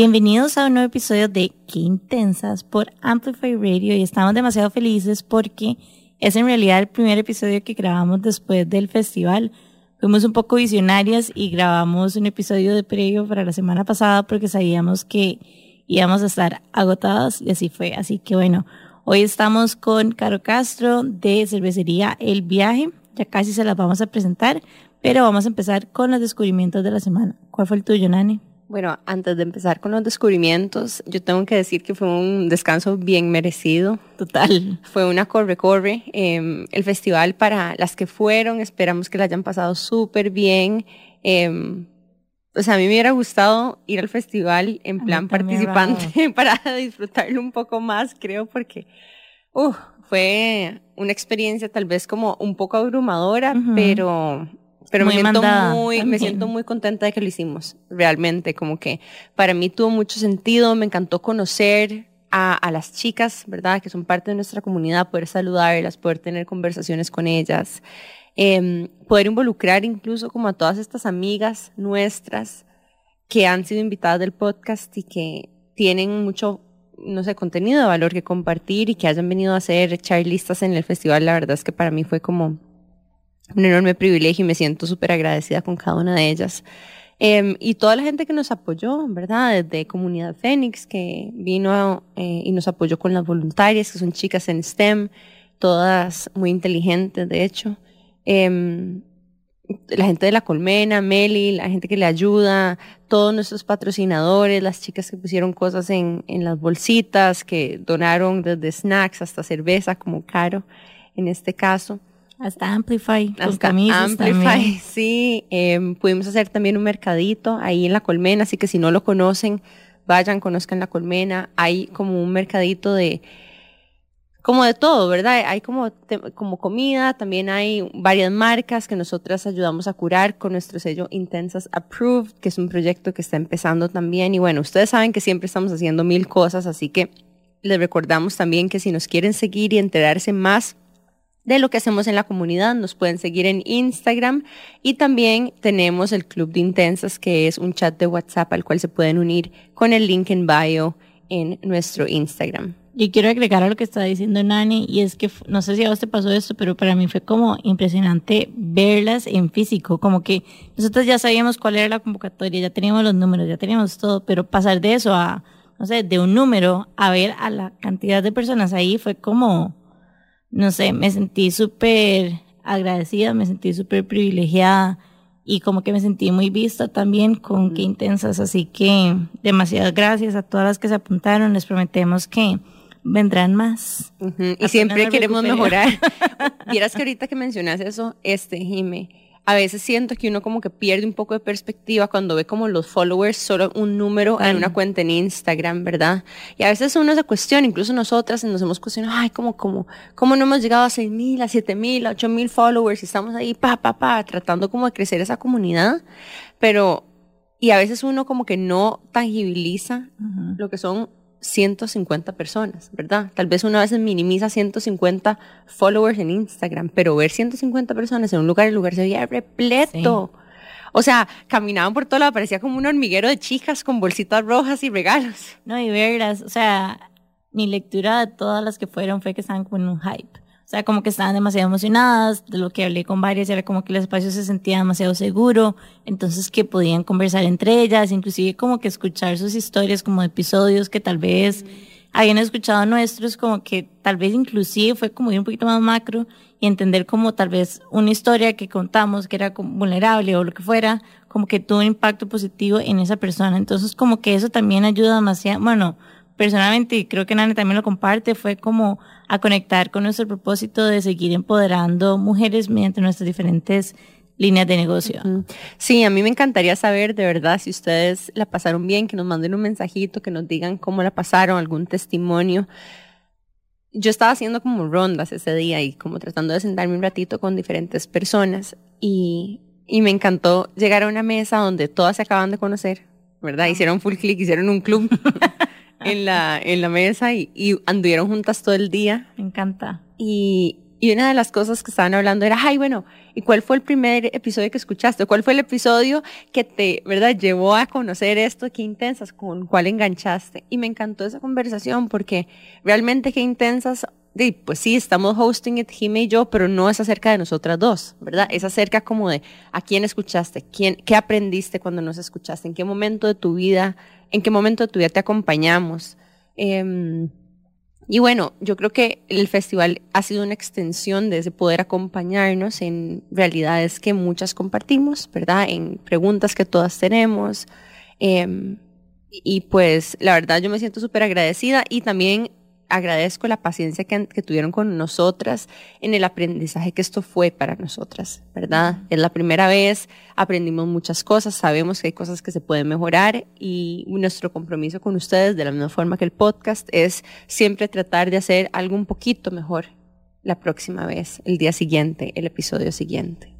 Bienvenidos a un nuevo episodio de Qué Intensas por Amplify Radio y estamos demasiado felices porque es en realidad el primer episodio que grabamos después del festival. Fuimos un poco visionarias y grabamos un episodio de previo para la semana pasada porque sabíamos que íbamos a estar agotados y así fue. Así que bueno, hoy estamos con Caro Castro de Cervecería El Viaje. Ya casi se las vamos a presentar, pero vamos a empezar con los descubrimientos de la semana. ¿Cuál fue el tuyo, Nani? Bueno, antes de empezar con los descubrimientos, yo tengo que decir que fue un descanso bien merecido. Total. Fue una corre-corre. Em, el festival para las que fueron, esperamos que la hayan pasado súper bien. Eh, o sea, a mí me hubiera gustado ir al festival en plan participante para disfrutarlo un poco más, creo, porque uh, fue una experiencia tal vez como un poco abrumadora, pero pero me siento muy, me siento muy contenta de que lo hicimos, realmente, como que para mí tuvo mucho sentido, me encantó conocer a, a, las chicas, ¿verdad? Que son parte de nuestra comunidad, poder saludarlas, poder tener conversaciones con ellas, eh, poder involucrar incluso como a todas estas amigas nuestras que han sido invitadas del podcast y que tienen mucho, no sé, contenido de valor que compartir y que hayan venido a hacer charlistas en el festival, la verdad es que para mí fue como un enorme privilegio y me siento súper agradecida con cada una de ellas. Eh, y toda la gente que nos apoyó, ¿verdad? Desde Comunidad Fénix, que vino eh, y nos apoyó con las voluntarias, que son chicas en STEM, todas muy inteligentes, de hecho. Eh, la gente de la colmena, Meli, la gente que le ayuda, todos nuestros patrocinadores, las chicas que pusieron cosas en, en las bolsitas, que donaron desde snacks hasta cerveza, como Caro, en este caso. Hasta Amplify, hasta Amplify, sí. Eh, pudimos hacer también un mercadito ahí en la colmena, así que si no lo conocen, vayan, conozcan la colmena. Hay como un mercadito de, como de todo, ¿verdad? Hay como, como comida, también hay varias marcas que nosotras ayudamos a curar con nuestro sello Intensas Approved, que es un proyecto que está empezando también. Y bueno, ustedes saben que siempre estamos haciendo mil cosas, así que les recordamos también que si nos quieren seguir y enterarse más de lo que hacemos en la comunidad. Nos pueden seguir en Instagram y también tenemos el Club de Intensas, que es un chat de WhatsApp al cual se pueden unir con el link en bio en nuestro Instagram. Y quiero agregar a lo que está diciendo Nani, y es que no sé si a vos te pasó esto, pero para mí fue como impresionante verlas en físico, como que nosotros ya sabíamos cuál era la convocatoria, ya teníamos los números, ya teníamos todo, pero pasar de eso a, no sé, de un número a ver a la cantidad de personas ahí fue como, no sé, me sentí súper agradecida, me sentí súper privilegiada y como que me sentí muy vista también con qué intensas. Así que demasiadas gracias a todas las que se apuntaron. Les prometemos que vendrán más. Y siempre queremos mejorar. Vieras que ahorita que mencionas eso, este, Jime, a veces siento que uno como que pierde un poco de perspectiva cuando ve como los followers solo un número en una cuenta en Instagram, ¿verdad? Y a veces uno se cuestiona, incluso nosotras nos hemos cuestionado, ay, ¿cómo, cómo, cómo no hemos llegado a seis mil, a siete mil, a ocho mil followers y estamos ahí, pa, pa, pa, tratando como de crecer esa comunidad? Pero, y a veces uno como que no tangibiliza lo que son 150 personas, ¿verdad? Tal vez una vez minimiza 150 followers en Instagram, pero ver 150 personas en un lugar, el lugar se veía repleto. O sea, caminaban por todo lado, parecía como un hormiguero de chicas con bolsitas rojas y regalos. No, y verlas, o sea, mi lectura de todas las que fueron fue que estaban como en un hype. O sea, como que estaban demasiado emocionadas, de lo que hablé con varias, era como que el espacio se sentía demasiado seguro, entonces que podían conversar entre ellas, inclusive como que escuchar sus historias como episodios que tal vez habían escuchado nuestros, como que tal vez inclusive fue como ir un poquito más macro y entender como tal vez una historia que contamos que era vulnerable o lo que fuera, como que tuvo un impacto positivo en esa persona. Entonces como que eso también ayuda demasiado, bueno, personalmente, y creo que Nani también lo comparte, fue como a conectar con nuestro propósito de seguir empoderando mujeres mediante nuestras diferentes líneas de negocio. Sí, a mí me encantaría saber de verdad si ustedes la pasaron bien, que nos manden un mensajito, que nos digan cómo la pasaron, algún testimonio. Yo estaba haciendo como rondas ese día y como tratando de sentarme un ratito con diferentes personas y, y me encantó llegar a una mesa donde todas se acaban de conocer, ¿verdad? Hicieron full click, hicieron un club. en la, en la mesa y, y, anduvieron juntas todo el día. Me encanta. Y, y una de las cosas que estaban hablando era, ay, bueno, ¿y cuál fue el primer episodio que escuchaste? ¿Cuál fue el episodio que te, verdad, llevó a conocer esto? ¿Qué intensas? ¿Con cuál enganchaste? Y me encantó esa conversación porque realmente qué intensas, pues sí, estamos hosting it, Jimmy y yo, pero no es acerca de nosotras dos, ¿verdad? Es acerca como de a quién escuchaste, quién, qué aprendiste cuando nos escuchaste, en qué momento de tu vida, en qué momento de tu vida te acompañamos. Eh, y bueno, yo creo que el festival ha sido una extensión de ese poder acompañarnos en realidades que muchas compartimos, ¿verdad? En preguntas que todas tenemos. Em, y pues la verdad yo me siento súper agradecida y también agradezco la paciencia que, tuvieron con nosotras en el aprendizaje que esto fue para nosotras, ¿verdad? Es la primera vez, aprendimos muchas cosas, sabemos que hay cosas que se pueden mejorar y nuestro compromiso con ustedes, de la misma forma que el podcast, es siempre tratar de hacer algo un poquito mejor la próxima vez, el día siguiente, el episodio siguiente.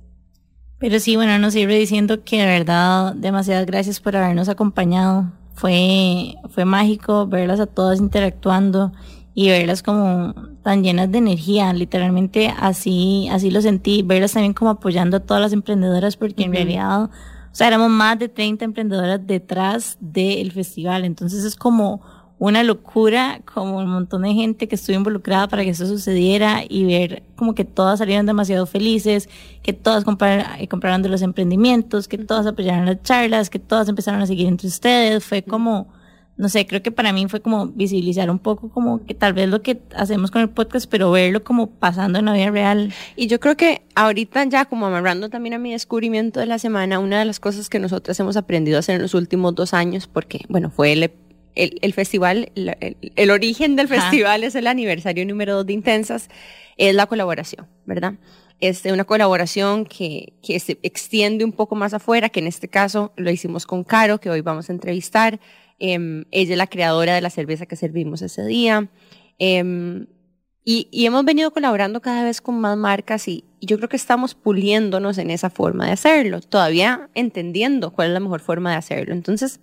Pero sí, bueno, nos sirve diciendo que de verdad, demasiadas gracias por habernos acompañado. Fue, fue mágico verlas a todas interactuando y verlas como tan llenas de energía, literalmente así, así lo sentí, verlas también como apoyando a todas las emprendedoras, porque en realidad, o sea, éramos más de 30 emprendedoras detrás del festival, entonces es como una locura, como un montón de gente que estuvo involucrada para que eso sucediera y ver como que todas salieron demasiado felices, que todas compraron, compraron de los emprendimientos, que todas apoyaron las charlas, que todas empezaron a seguir entre ustedes, fue como no sé, creo que para mí fue como visibilizar un poco como que tal vez lo que hacemos con el podcast, pero verlo como pasando en la vida real. Y yo creo que ahorita ya como amarrando también a mi descubrimiento de la semana, una de las cosas que nosotras hemos aprendido a hacer en los últimos dos años, porque bueno, fue el, el, festival, el, origen del festival es el aniversario número dos de Intensas, es la colaboración, ¿verdad? Es una colaboración que, que se extiende un poco más afuera, que en este caso lo hicimos con Caro, que hoy vamos a entrevistar. Em, ella es la creadora de la cerveza que servimos ese día. Em, y, hemos venido colaborando cada vez con más marcas y, yo creo que estamos puliéndonos en esa forma de hacerlo, todavía entendiendo cuál es la mejor forma de hacerlo. Entonces,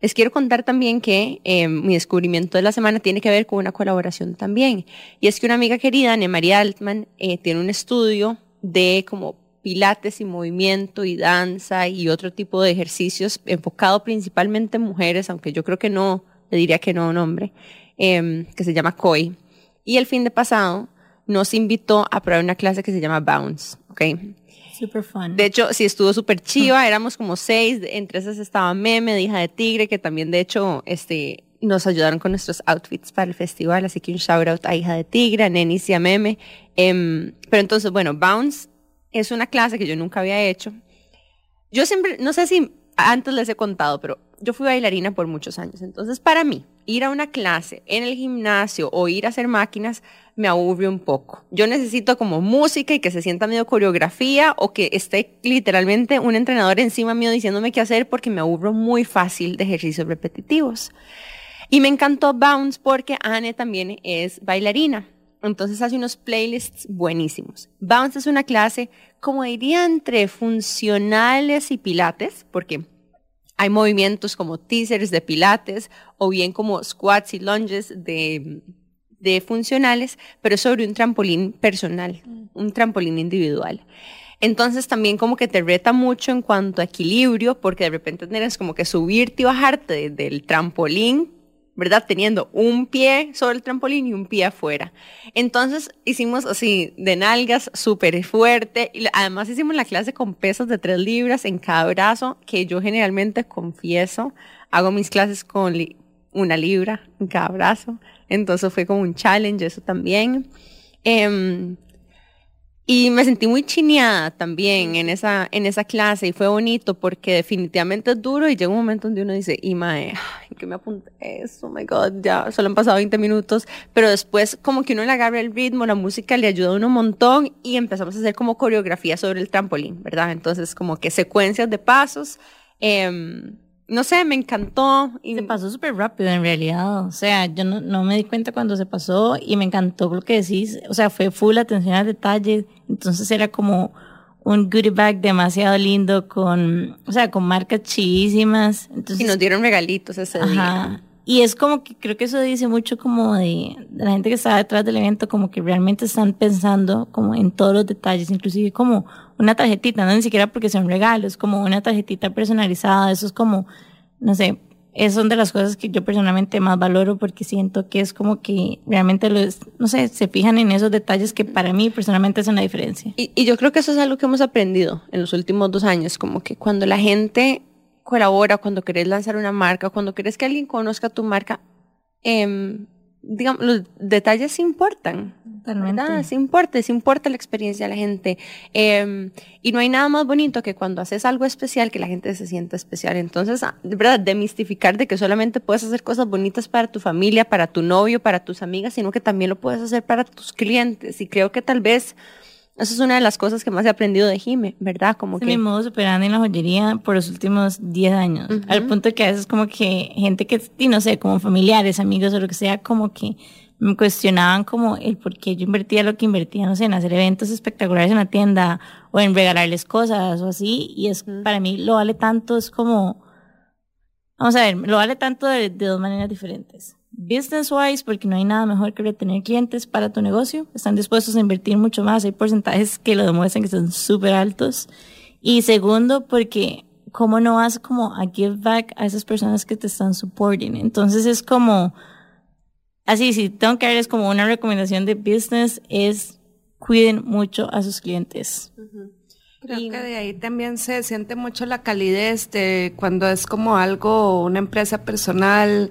les quiero contar también que em, mi descubrimiento de la semana tiene que ver con una colaboración también. Y es que una amiga querida, Ana María Altman, eh, tiene un estudio de como pilates y movimiento y danza y otro tipo de ejercicios enfocado principalmente en mujeres, aunque yo creo que no, le diría que no un hombre, em, que se llama COI. Y el fin de pasado nos invitó a probar una clase que se llama Bounce, ¿ok? Super fun. De hecho, sí estuvo súper chiva, éramos como seis, entre esas estaba Meme, de Hija de Tigre, que también de hecho, este, nos ayudaron con nuestros outfits para el festival, así que un shout out a Hija de Tigre, a Nenis y a Meme. Em, pero entonces, bueno, Bounce es una clase que yo nunca había hecho. Yo siempre, no sé si antes les he contado, pero yo fui bailarina por muchos años. Entonces, para mí, ir a una clase en el gimnasio o ir a hacer máquinas me aburre un poco. Yo necesito como música y que se sienta medio coreografía o que esté literalmente un entrenador encima mío diciéndome qué hacer porque me aburro muy fácil de ejercicios repetitivos. Y me encantó Bounce porque Anne también es bailarina. Entonces hace unos playlists buenísimos. Bounce es una clase, como diría, entre funcionales y pilates, porque hay movimientos como teasers de pilates o bien como squats y lunges de, de funcionales, pero sobre un trampolín personal, un trampolín individual. Entonces también como que te reta mucho en cuanto a equilibrio, porque de repente tienes como que subirte y bajarte del trampolín ¿verdad? Teniendo un pie sobre el trampolín y un pie afuera. Entonces hicimos así de nalgas súper fuerte y además hicimos la clase con pesos de tres libras en cada brazo, que yo generalmente confieso, hago mis clases con una libra en cada brazo. Entonces fue como un challenge eso también. Eh, y me sentí muy chineada también en esa, en esa clase y fue bonito porque definitivamente es duro y llega un momento donde uno dice, y mae, ¿qué me apunté eso? Oh my God, ya solo han pasado 20 minutos, pero después como que uno le agarra el ritmo, la música le ayuda a uno un montón y empezamos a hacer como coreografía sobre el trampolín, ¿verdad? Entonces como que secuencias de pasos. Eh, no sé, me encantó. Y... Se pasó súper rápido en realidad. O sea, yo no, no, me di cuenta cuando se pasó y me encantó lo que decís. O sea, fue full atención al detalle. Entonces era como un goodie bag demasiado lindo con, o sea, con marcas chidísimas. Entonces, y nos dieron regalitos ese día. y es como que creo que eso dice mucho como de, de, la gente que está detrás del evento, como que realmente están pensando como en todos los detalles, inclusive como una tarjetita, no ni siquiera porque son regalos, como una tarjetita personalizada, eso es como, no sé, es son de las cosas que yo personalmente más valoro porque siento que es como que realmente los, no sé, se fijan en esos detalles que para mí personalmente hacen la diferencia. Y, y yo creo que eso es algo que hemos aprendido en los últimos dos años, como que cuando la gente colabora, cuando querés lanzar una marca, cuando querés que alguien conozca tu marca, eh, digamos, los detalles importan. Totalmente. ¿verdad? Sí importa, sí importa la experiencia de la gente. Eh, y no hay nada más bonito que cuando haces algo especial, que la gente se sienta especial. Entonces, ah, de verdad, demistificar de que solamente puedes hacer cosas bonitas para tu familia, para tu novio, para tus amigas, sino que también lo puedes hacer para tus clientes. Y creo que tal vez esa es una de las cosas que más he aprendido de Jime, ¿verdad? Como es que... mi modo superando en la joyería por los últimos 10 años. Uh -huh. Al punto que a veces como que gente que, no sé, como familiares, amigos o lo que sea, como que me cuestionaban como el por qué yo invertía lo que invertía, no sé, en hacer eventos espectaculares en la tienda o en regalarles cosas o así. Y es, uh -huh. para mí lo vale tanto, es como, vamos a ver, lo vale tanto de, de dos maneras diferentes business wise, porque no hay nada mejor que retener clientes para tu negocio. Están dispuestos a invertir mucho más. Hay porcentajes que lo demuestran que son súper altos. Y segundo, porque cómo no vas como a give back a esas personas que te están supporting. Entonces es como, así, si tengo que darles como una recomendación de business, es cuiden mucho a sus clientes. Uh -huh. Creo y, que de ahí también se siente mucho la calidez de cuando es como algo, una empresa personal,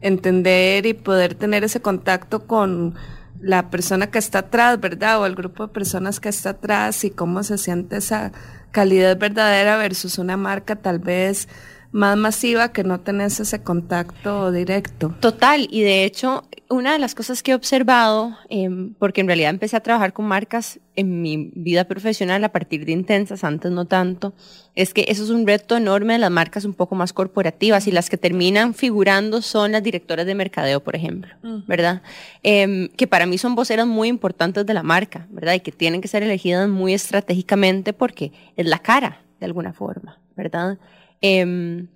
entender y poder tener ese contacto con la persona que está atrás, ¿verdad? O el grupo de personas que está atrás y cómo se siente esa calidad verdadera versus una marca tal vez más masiva que no tenés ese contacto directo. Total, y de hecho, una de las cosas que he observado, eh, porque en realidad empecé a trabajar con marcas en mi vida profesional a partir de intensas, antes no tanto, es que eso es un reto enorme de las marcas un poco más corporativas y las que terminan figurando son las directoras de mercadeo, por ejemplo. ¿verdad? Eh, que para mí son voceras muy importantes de la marca, ¿verdad? Y que tienen que ser elegidas muy estratégicamente porque es la cara, de alguna forma, ¿verdad? Eh,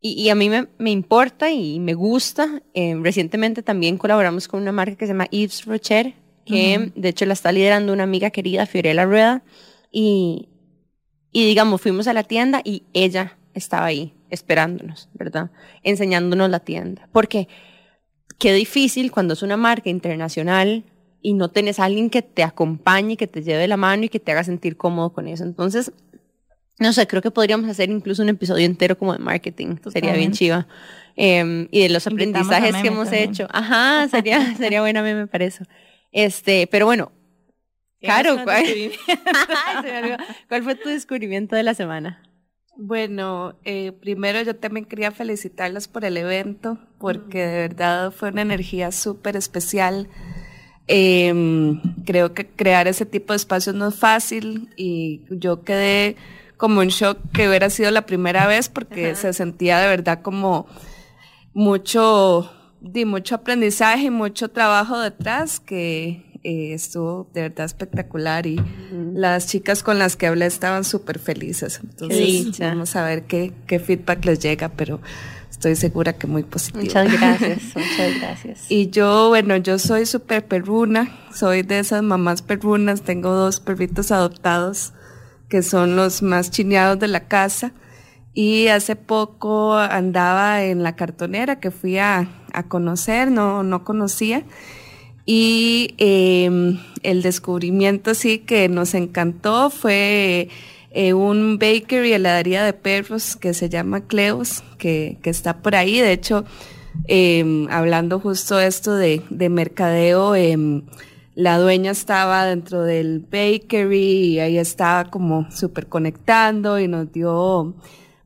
y, y, a mí me, me, importa y me gusta. Eh, recientemente también colaboramos con una marca que se llama Yves Rocher, que uh -huh. de hecho la está liderando una amiga querida, Fiorella Rueda. Y, y digamos, fuimos a la tienda y ella estaba ahí esperándonos, ¿verdad? Enseñándonos la tienda. Porque qué difícil cuando es una marca internacional y no tenés a alguien que te acompañe, que te lleve la mano y que te haga sentir cómodo con eso. Entonces, no sé, creo que podríamos hacer incluso un episodio entero como de marketing. Totalmente. Sería bien chiva. Eh, y de los aprendizajes que hemos también. hecho. Ajá, sería, sería buena meme para eso. Este, pero bueno. Claro, ¿cuál, ¿cuál fue tu descubrimiento de la semana? Bueno, eh, primero yo también quería felicitarlas por el evento, porque de verdad fue una energía súper especial. Eh, creo que crear ese tipo de espacios no es fácil y yo quedé como un shock que hubiera sido la primera vez porque Ajá. se sentía de verdad como mucho, de mucho aprendizaje y mucho trabajo detrás que eh, estuvo de verdad espectacular y uh -huh. las chicas con las que hablé estaban súper felices. Entonces vamos a ver qué, qué feedback les llega, pero estoy segura que muy positivo. Muchas gracias, muchas gracias. Y yo, bueno, yo soy súper perruna, soy de esas mamás perrunas, tengo dos perritos adoptados que son los más chineados de la casa. Y hace poco andaba en la cartonera que fui a, a conocer, no, no conocía. Y eh, el descubrimiento sí que nos encantó fue eh, un bakery, heladería de perros que se llama Cleos, que, que está por ahí. De hecho, eh, hablando justo esto de, de mercadeo, la dueña estaba dentro del bakery y ahí estaba como súper conectando y nos dio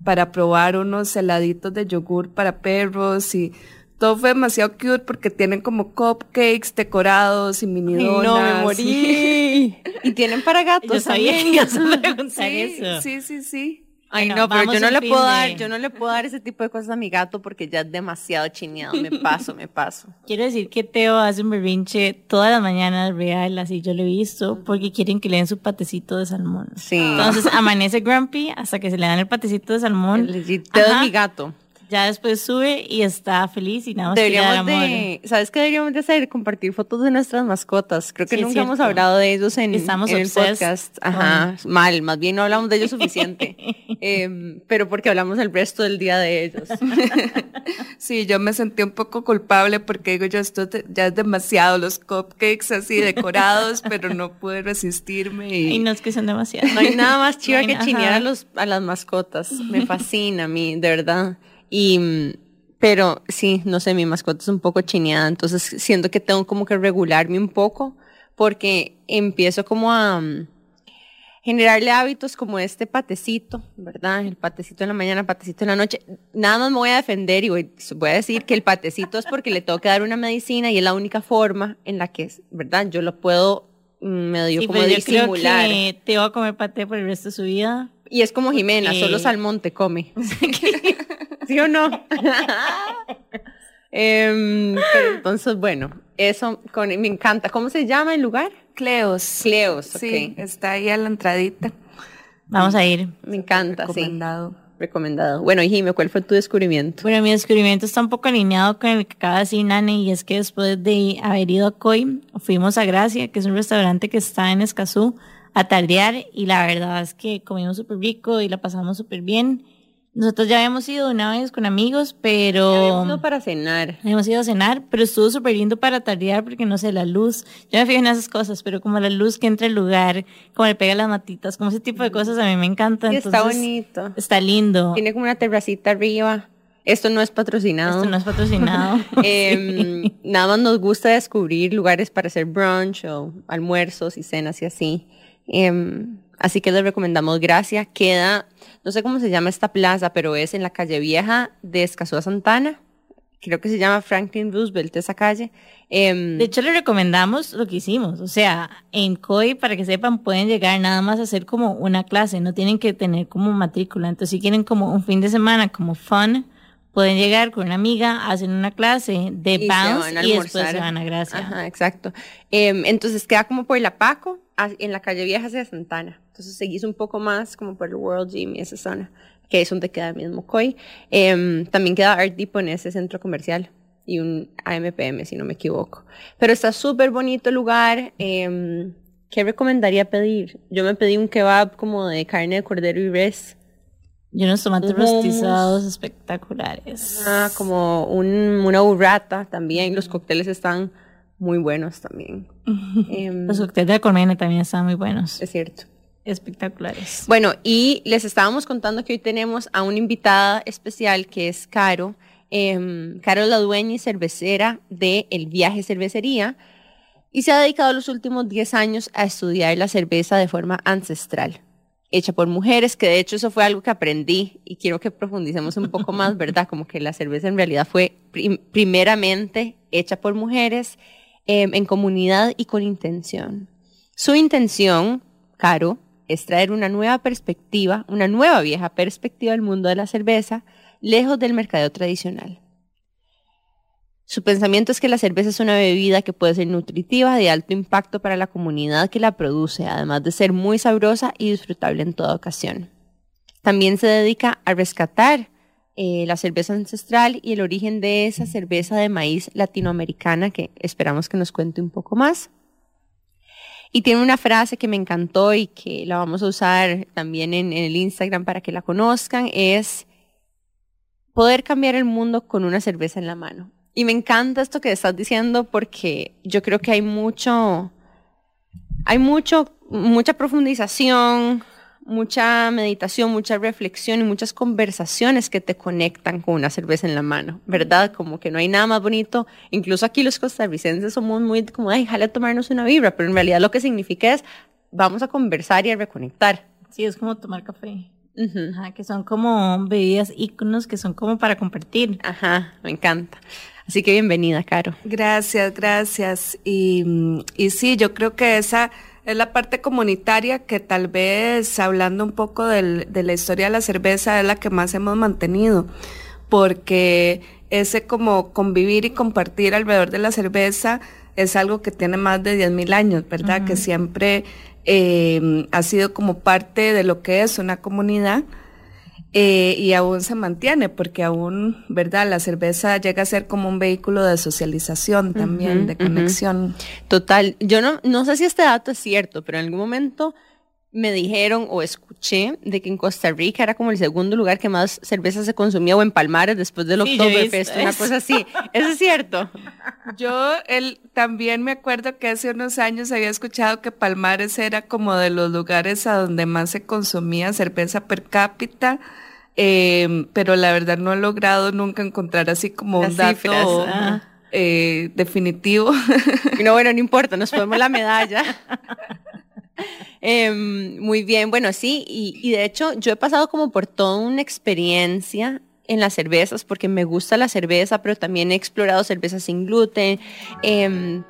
para probar unos heladitos de yogur para perros y todo fue demasiado cute porque tienen como cupcakes decorados y mini donuts. No, me morí. y tienen para gatos Yo sabía también. que ibas a preguntar sí, eso. Sí, sí, sí. Ay, no, pero yo no le puedo dar, yo no le puedo dar ese tipo de cosas a mi gato porque ya es demasiado chineado. Me paso, me paso. Quiero decir que Teo hace un berrinche todas las mañanas real, así yo lo he visto, porque quieren que le den su patecito de salmón. Sí. Entonces amanece grumpy hasta que se le dan el patecito de salmón. Teo es mi gato. Ya después sube y está feliz y nada más deberíamos de, ¿sabes qué deberíamos de hacer? Compartir fotos de nuestras mascotas. Creo que nunca hemos hablado de ellos en, Estamos en el podcast. Ajá, mal, más bien no hablamos de ellos suficiente. Em, pero porque hablamos el resto del día de ellos. sí, yo me sentí un poco culpable porque digo yo, esto ya es demasiado, los cupcakes así decorados, pero no pude resistirme. Y, no es que son demasiados. No hay nada más chido que chinear a, los, a las mascotas. Me fascina a mí, de verdad. Y, pero sí, no sé, mi mascota es un poco chineada, entonces siento que tengo como que regularme un poco porque empiezo como a mm, generarle hábitos como este patecito, ¿verdad? El patecito en la mañana, patecito en la noche. Nada más me voy a defender y voy, voy a decir que el patecito es porque le tengo que dar una medicina y es la única forma en la que, ¿verdad? Yo lo puedo mm, medio como pues disimular. Creo que te va a comer paté por el resto de su vida. Y es como Jimena, solo salmón te come. ¿Sí o no? Em, entonces, bueno, eso con, me encanta. ¿Cómo se llama el lugar? Cleos. Cleos, sí, está ahí a la entradita. Vamos a ir. Me encanta, Recomendado. Recomendado. Bueno, y Jimmy, ¿cuál fue tu descubrimiento? Bueno, mi descubrimiento está un poco alineado con el que acaba de decir Nani, y es que después de haber ido a Coy, fuimos a Gracia, que es un restaurante que está en Escazú, a tardear, y la verdad es que comimos súper rico y la pasamos súper bien. Nosotros ya habíamos ido una vez con amigos, pero... habíamos ido para cenar. Habíamos ido a cenar, pero estuvo súper lindo para tardear porque, no sé, la luz. Yo me fijo en esas cosas, pero como la luz que entra al lugar, como le pega las matitas, como ese tipo de cosas a mí me encanta. está bonito. Está lindo. Tiene como una terracita arriba. Esto no es patrocinado. Esto no es patrocinado. Em, nada más nos gusta descubrir lugares para hacer brunch o almuerzos y cenas y así. Em, así que les recomendamos Gracia. Queda no sé cómo se llama esta plaza, pero es en la calle vieja de Escazú Santana. Creo que se llama Franklin Roosevelt esa calle. Em, de hecho, le recomendamos lo que hicimos. O sea, en COI, para que sepan, pueden llegar nada más a hacer como una clase, no tienen que tener como matrícula. Entonces, si quieren como un fin de semana, como fun, pueden llegar con una amiga, hacen una clase de bounce y, después se van a Gracia. Ajá, exacto. Em, entonces, queda como por la Paco, en la calle vieja de Santana. Entonces seguís un poco más como por el World Gym y esa zona, que es donde queda el mismo COI. Em, también queda Art Depot en ese centro comercial y un AMPM, si no me equivoco. Pero está súper bonito el lugar. Eh, ¿Qué recomendaría pedir? Yo me pedí un kebab como de carne de cordero y res. Y unos tomates rostizados espectaculares. Ah, como un, una burrata también. Los cócteles están muy buenos también. Em, Los cócteles de colmena también están muy buenos. Es cierto espectaculares. Bueno, y les estábamos contando que hoy tenemos a una invitada especial que es Caro. Eh, Caro es la dueña y cervecera de El Viaje Cervecería y se ha dedicado los últimos 10 años a estudiar la cerveza de forma ancestral, hecha por mujeres, que de hecho eso fue algo que aprendí y quiero que profundicemos un poco más, ¿verdad? Como que la cerveza en realidad fue primeramente hecha por mujeres em, en comunidad y con intención. Su intención, Caro, es traer una nueva perspectiva, una nueva vieja perspectiva del mundo de la cerveza, lejos del mercado tradicional. Su pensamiento es que la cerveza es una bebida que puede ser nutritiva, de alto impacto para la comunidad que la produce, además de ser muy sabrosa y disfrutable en toda ocasión. También se dedica a rescatar eh, la cerveza ancestral y el origen de esa cerveza de maíz latinoamericana que esperamos que nos cuente un poco más. Y tiene una frase que me encantó y que la vamos a usar también en, el Instagram para que la conozcan, es poder cambiar el mundo con una cerveza en la mano. Y me encanta esto que estás diciendo porque yo creo que hay mucho, hay mucho, mucha profundización, mucha meditación, mucha reflexión y muchas conversaciones que te conectan con una cerveza en la mano, ¿verdad? Como que no hay nada más bonito. Incluso aquí los costarricenses somos muy como, ay, jale a tomarnos una vibra, pero en realidad lo que significa es, vamos a conversar y a reconectar. Sí, es como tomar café. Ajá, que son como bebidas íconos que son como para compartir. Ajá, me encanta. Así que bienvenida, Caro. Gracias, gracias. Y, y sí, yo creo que esa es la parte comunitaria que tal vez, hablando un poco del, de la historia de la cerveza, es la que más hemos mantenido, porque ese como convivir y compartir alrededor de la cerveza es algo que tiene más de 10.000 años, ¿verdad? Que siempre eh, ha sido como parte de lo que es una comunidad. Eh, y aún se mantiene porque aún, ¿verdad? La cerveza llega a ser como un vehículo de socialización también, de conexión. Total, yo no, no sé si este dato es cierto, pero en algún momento me dijeron o escuché de que en Costa Rica era como el segundo lugar que más cerveza se consumía o en Palmares después del sí, Oktoberfest, una cosa así. ¿Eso es cierto? Yo el, también me acuerdo que hace unos años había escuchado que Palmares era como de los lugares a donde más se consumía cerveza per cápita. Em, pero la verdad no he logrado nunca encontrar así como un dato ah. eh, definitivo. No, bueno, no importa, nos ponemos la medalla. Em, muy bien, bueno, sí, y, de hecho yo he pasado como por toda una experiencia en las cervezas porque me gusta la cerveza, pero también he explorado cervezas sin gluten. Em,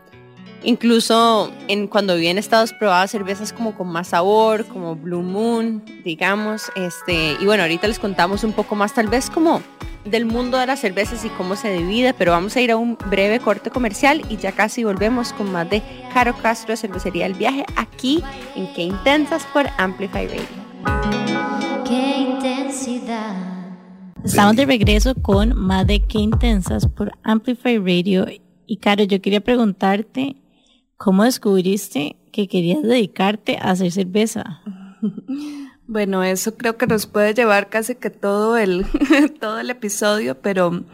incluso en, cuando viví en Estados probaba cervezas como con más sabor, como Blue Moon, digamos. Este, y bueno, ahorita les contamos un poco más, tal vez como del mundo de las cervezas y cómo se divide, pero vamos a ir a un breve corte comercial y ya casi volvemos con más de Caro Castro de Cervecería del Viaje aquí en Qué Intensas por Amplify Radio. Qué intensidad. Estamos de regreso con más de Qué Intensas por Amplify Radio. Y Caro, yo quería preguntarte, ¿cómo descubriste que querías dedicarte a hacer cerveza? Bueno, eso creo que nos puede llevar casi que todo el, todo el episodio, pero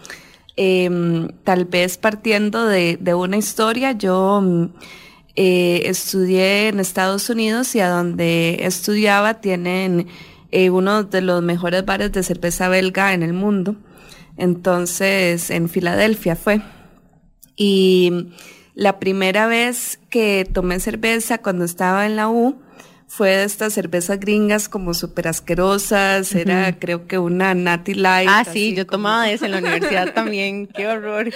em, tal vez partiendo de, una historia, yo mm, eh, estudié en Estados Unidos y a donde estudiaba tienen eh, uno de los mejores bares de cerveza belga en el mundo. Entonces, en Filadelfia fue. Y la primera vez que tomé cerveza cuando estaba en la U, fue de estas cervezas gringas como súper asquerosas, era creo que una Natty Light. Ah, sí, yo tomaba eso en la universidad también, qué horror.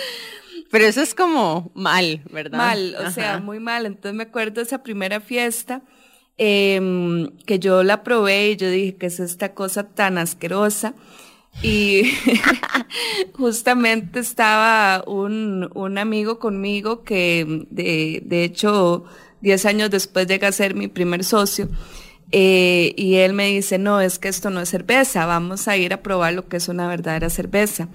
Pero eso es como mal, ¿verdad? Mal, o sea, muy mal. Entonces me acuerdo de esa primera fiesta em, que yo la probé y yo dije que es esta cosa tan asquerosa. Y justamente estaba un, un, amigo conmigo que de, de hecho Diez años después llega a ser mi primer socio. Eh, y él me dice, no, es que esto no es cerveza, vamos a ir a probar lo que es una verdadera cerveza.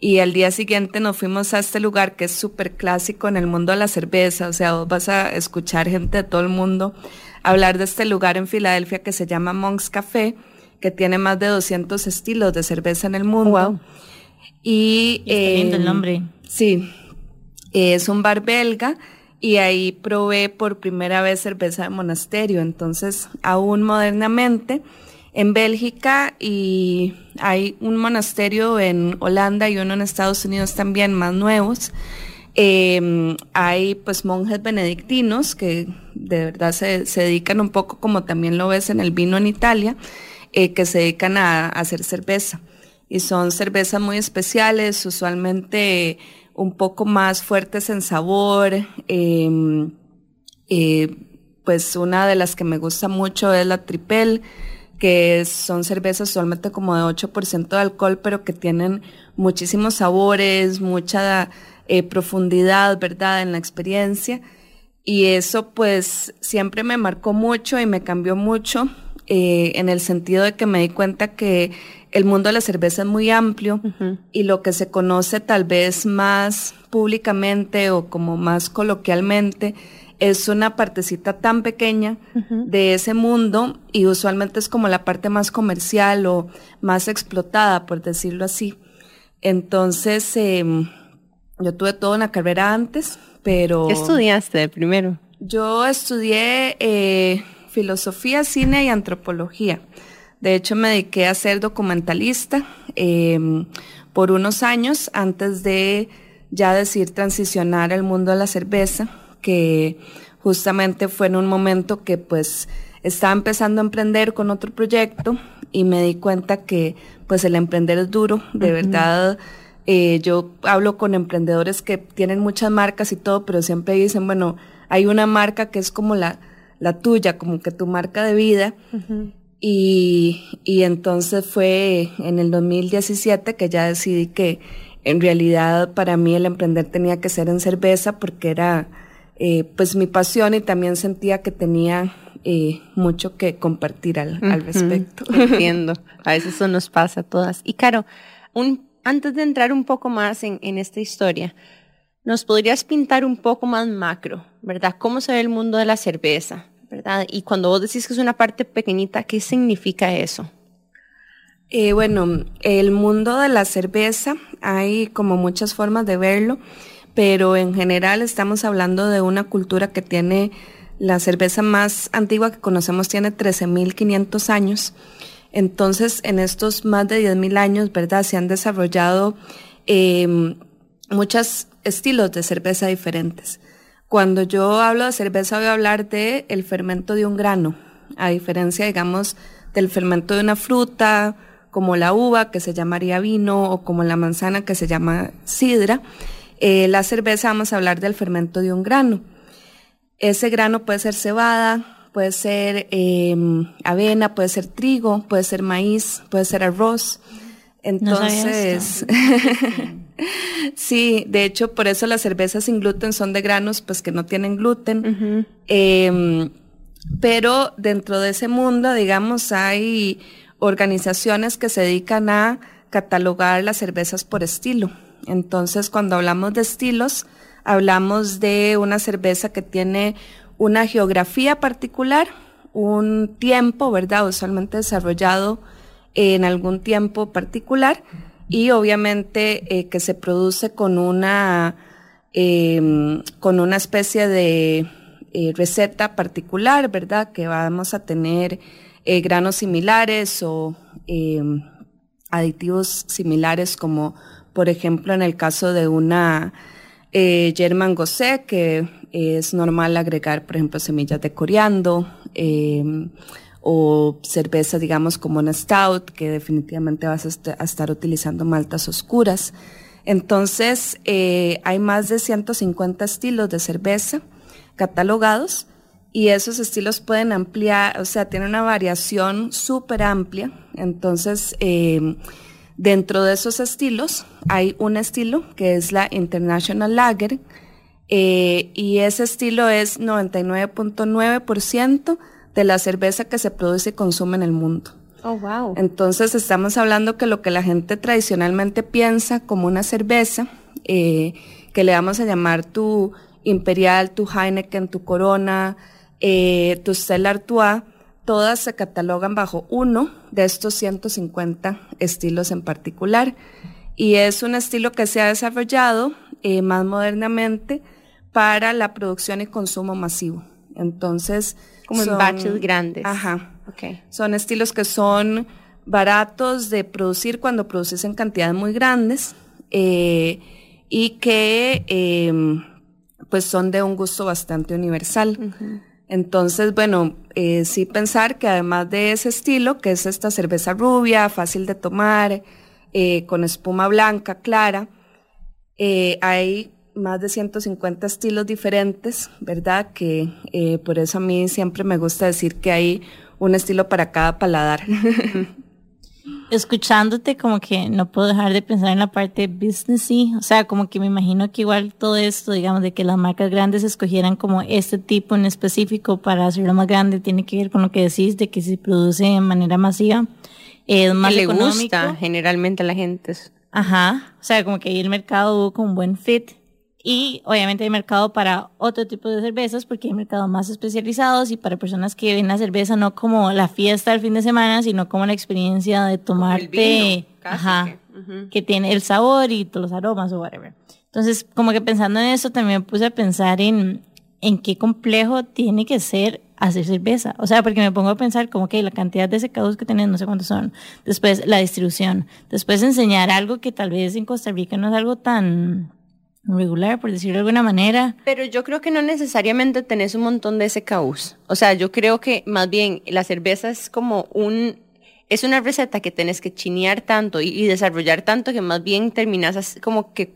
Y al día siguiente nos fuimos a este lugar que es súper clásico en el mundo de la cerveza, o sea, vos vas a escuchar gente de todo el mundo hablar de este lugar en Filadelfia que se llama Monk's Café, que tiene más de 200 estilos de cerveza en el mundo. Y, el em, nombre. Sí, es un bar belga y ahí probé por primera vez cerveza de monasterio. Entonces, aún modernamente, en Bélgica y hay un monasterio en Holanda y uno en Estados Unidos también más nuevos. Em, hay pues monjes benedictinos que de verdad se, dedican un poco como también lo ves en el vino en Italia, eh, que se dedican a, hacer cerveza. Y son cervezas muy especiales, usualmente un poco más fuertes en sabor. Em, eh, pues una de las que me gusta mucho es la Tripel, que son cervezas solamente como de 8% de alcohol, pero que tienen muchísimos sabores, mucha eh, profundidad, ¿verdad?, en la experiencia. Y eso pues siempre me marcó mucho y me cambió mucho eh, en el sentido de que me di cuenta que el mundo de la cerveza es muy amplio y lo que se conoce tal vez más públicamente o como más coloquialmente es una partecita tan pequeña de ese mundo y usualmente es como la parte más comercial o más explotada, por decirlo así. Entonces, em, yo tuve toda una carrera antes, pero... ¿Qué estudiaste primero? Yo estudié eh, filosofía, cine y antropología. De hecho, me dediqué a ser documentalista em, por unos años antes de ya decir transicionar al mundo de la cerveza, que justamente fue en un momento que pues estaba empezando a emprender con otro proyecto y me di cuenta que pues el emprender es duro, de verdad. Eh, yo hablo con emprendedores que tienen muchas marcas y todo, pero siempre dicen, bueno, hay una marca que es como la, la tuya, como que tu marca de vida. Y, y entonces fue en el 2017 que ya decidí que en realidad para mí el emprender tenía que ser en cerveza porque era eh, pues mi pasión y también sentía que tenía eh, mucho que compartir al, respecto. Entiendo, a veces eso nos pasa a todas. Y Caro, un, antes de entrar un poco más en, en esta historia, ¿nos podrías pintar un poco más macro, verdad? ¿Cómo se ve el mundo de la cerveza, verdad? Y cuando vos decís que es una parte pequeñita, ¿qué significa eso? Eh, bueno, el mundo de la cerveza, hay como muchas formas de verlo, pero en general estamos hablando de una cultura que tiene la cerveza más antigua que conocemos tiene 13.500 años. Entonces, en estos más de 10.000 años, ¿verdad? Se han desarrollado eh, muchos estilos de cerveza diferentes. Cuando yo hablo de cerveza voy a hablar de el fermento de un grano, a diferencia, digamos, del fermento de una fruta, como la uva, que se llamaría vino, o como la manzana, que se llama sidra. Eh, la cerveza vamos a hablar del fermento de un grano. Ese grano puede ser cebada, puede ser em, avena, puede ser trigo, puede ser maíz, puede ser arroz. Entonces, sí, de hecho, por eso las cervezas sin gluten son de granos, pues que no tienen gluten. Em, pero dentro de ese mundo, digamos, hay organizaciones que se dedican a catalogar las cervezas por estilo. Entonces, cuando hablamos de estilos, hablamos de una cerveza que tiene una geografía particular, un tiempo, ¿verdad? Usualmente desarrollado en algún tiempo particular y obviamente eh, que se produce con una, em, con una especie de eh, receta particular, ¿verdad? Que vamos a tener eh, granos similares o em, aditivos similares como por ejemplo en el caso de una German Gosé, que es normal agregar, por ejemplo, semillas de coriando, em, o cerveza, digamos, como una stout, que definitivamente vas a, estar utilizando maltas oscuras. Entonces, eh, hay más de 150 estilos de cerveza catalogados y esos estilos pueden ampliar, o sea, tienen una variación súper amplia. Entonces, eh, Dentro de esos estilos hay un estilo que es la International Lager eh, y ese estilo es 99.9% de la cerveza que se produce y consume en el mundo. Oh, wow. Entonces estamos hablando que lo que la gente tradicionalmente piensa como una cerveza, eh, que le vamos a llamar tu Imperial, tu Heineken, tu Corona, eh, tu Stella Artois, todas se catalogan bajo uno de estos 150 estilos en particular. Y es un estilo que se ha desarrollado eh, más modernamente para la producción y consumo masivo. Entonces. Como en baches grandes. Ajá. Okay. Son estilos que son baratos de producir cuando produces en cantidades muy grandes eh, y que em, pues son de un gusto bastante universal. Entonces, bueno, eh, sí pensar que además de ese estilo, que es esta cerveza rubia, fácil de tomar, eh, con espuma blanca, clara, eh, hay más de 150 estilos diferentes, ¿verdad? Que por eso a mí siempre me gusta decir que hay un estilo para cada paladar. escuchándote como que no puedo dejar de pensar en la parte businessy, o sea, como que me imagino que igual todo esto, digamos, de que las marcas grandes escogieran como este tipo en específico para hacerlo más grande, tiene que ver con lo que decís de que se produce de manera masiva, es más le gusta generalmente a la gente. Ajá, o sea, como que ahí el mercado hubo con un buen fit y obviamente hay mercado para otro tipo de cervezas porque hay mercados más especializados y para personas que ven la cerveza no como la fiesta del fin de semana, sino como la experiencia de tomarte, ajá, que, tiene el sabor y todos los aromas o whatever. Entonces, como que pensando en eso, también me puse a pensar en, en qué complejo tiene que ser hacer cerveza. O sea, porque me pongo a pensar como que la cantidad de secados que tienen, no sé cuántos son. Después, la distribución. Después, enseñar algo que tal vez en Costa Rica no es algo tan regular, por decirlo de alguna manera. Pero yo creo que no necesariamente tenés un montón de SKUs. O sea, yo creo que más bien la cerveza es como un, es una receta que tenés que chinear tanto y, desarrollar tanto que más bien terminas como que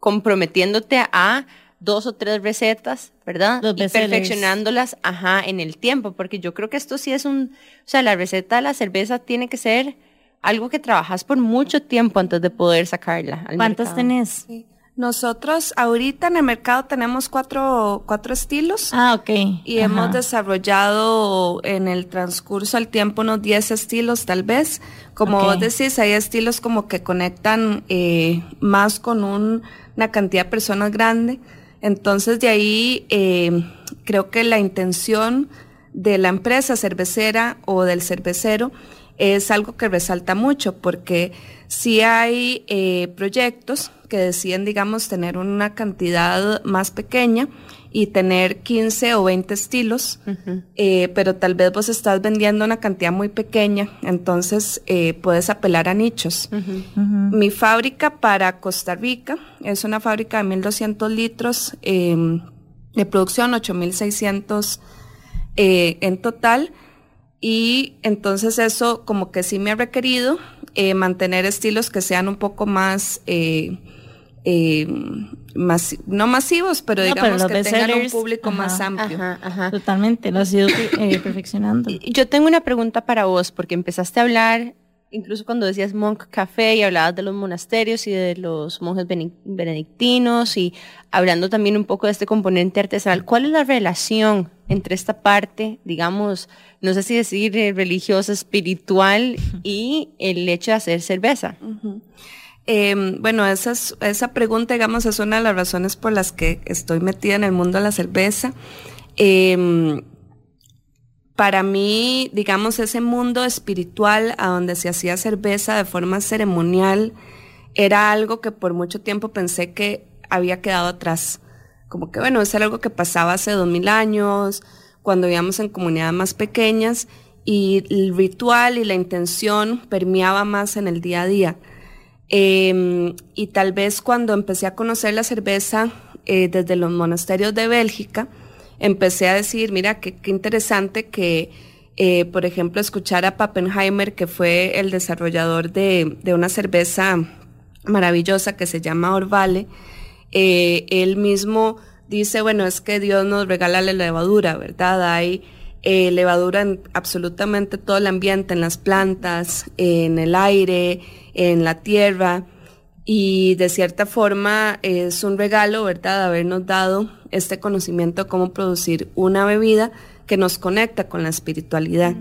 comprometiéndote a dos o tres recetas, ¿verdad? y perfeccionándolas, ajá, en el tiempo, porque yo creo que esto sí es un, o sea, la receta de la cerveza tiene que ser algo que trabajas por mucho tiempo antes de poder sacarla. ¿Cuántas tenés? Nosotros ahorita en el mercado tenemos cuatro, cuatro estilos. Ah, ok. Y hemos desarrollado en el transcurso del tiempo unos 10 estilos tal vez. Como vos decís, hay estilos como que conectan eh, más con una cantidad de personas grande. Entonces de ahí eh, creo que la intención de la empresa cervecera o del cervecero es algo que resalta mucho porque si hay eh, proyectos que deciden, digamos, tener una cantidad más pequeña y tener 15 o 20 estilos, eh, pero tal vez vos estás vendiendo una cantidad muy pequeña, entonces eh, puedes apelar a nichos. Mi fábrica para Costa Rica es una fábrica de 1.200 litros em, de producción, 8.600 eh, en total. Y entonces eso como que sí me ha requerido mantener estilos que sean un poco más eh, no masivos, pero digamos que tengan un público más amplio. Totalmente, lo has ido eh, perfeccionando. Yo tengo una pregunta para vos, porque empezaste a hablar, incluso cuando decías Monk Café y hablabas de los monasterios y de los monjes benedictinos y hablando también un poco de este componente artesanal. ¿Cuál es la relación entre esta parte, digamos, no sé si decir eh, religiosa, espiritual y el hecho de hacer cerveza? Eh, bueno, esa, esa pregunta, digamos, es una de las razones por las que estoy metida en el mundo de la cerveza. Eh, para mí, digamos, ese mundo espiritual a donde se hacía cerveza de forma ceremonial era algo que por mucho tiempo pensé que había quedado atrás. Como que, bueno, es algo que pasaba hace dos mil años, cuando vivíamos en comunidades más pequeñas y el ritual y la intención permeaba más en el día a día. Em, y tal vez cuando empecé a conocer la cerveza eh, desde los monasterios de Bélgica, empecé a decir, mira, qué, interesante que, eh, por ejemplo, escuchar a Pappenheimer, que fue el desarrollador de, una cerveza maravillosa que se llama Orvale, eh, él mismo dice, bueno, es que Dios nos regala la levadura, ¿verdad? Hay levadura en absolutamente todo el ambiente, en las plantas, en el aire, en la tierra y de cierta forma es un regalo, ¿verdad?, habernos dado este conocimiento de cómo producir una bebida que nos conecta con la espiritualidad.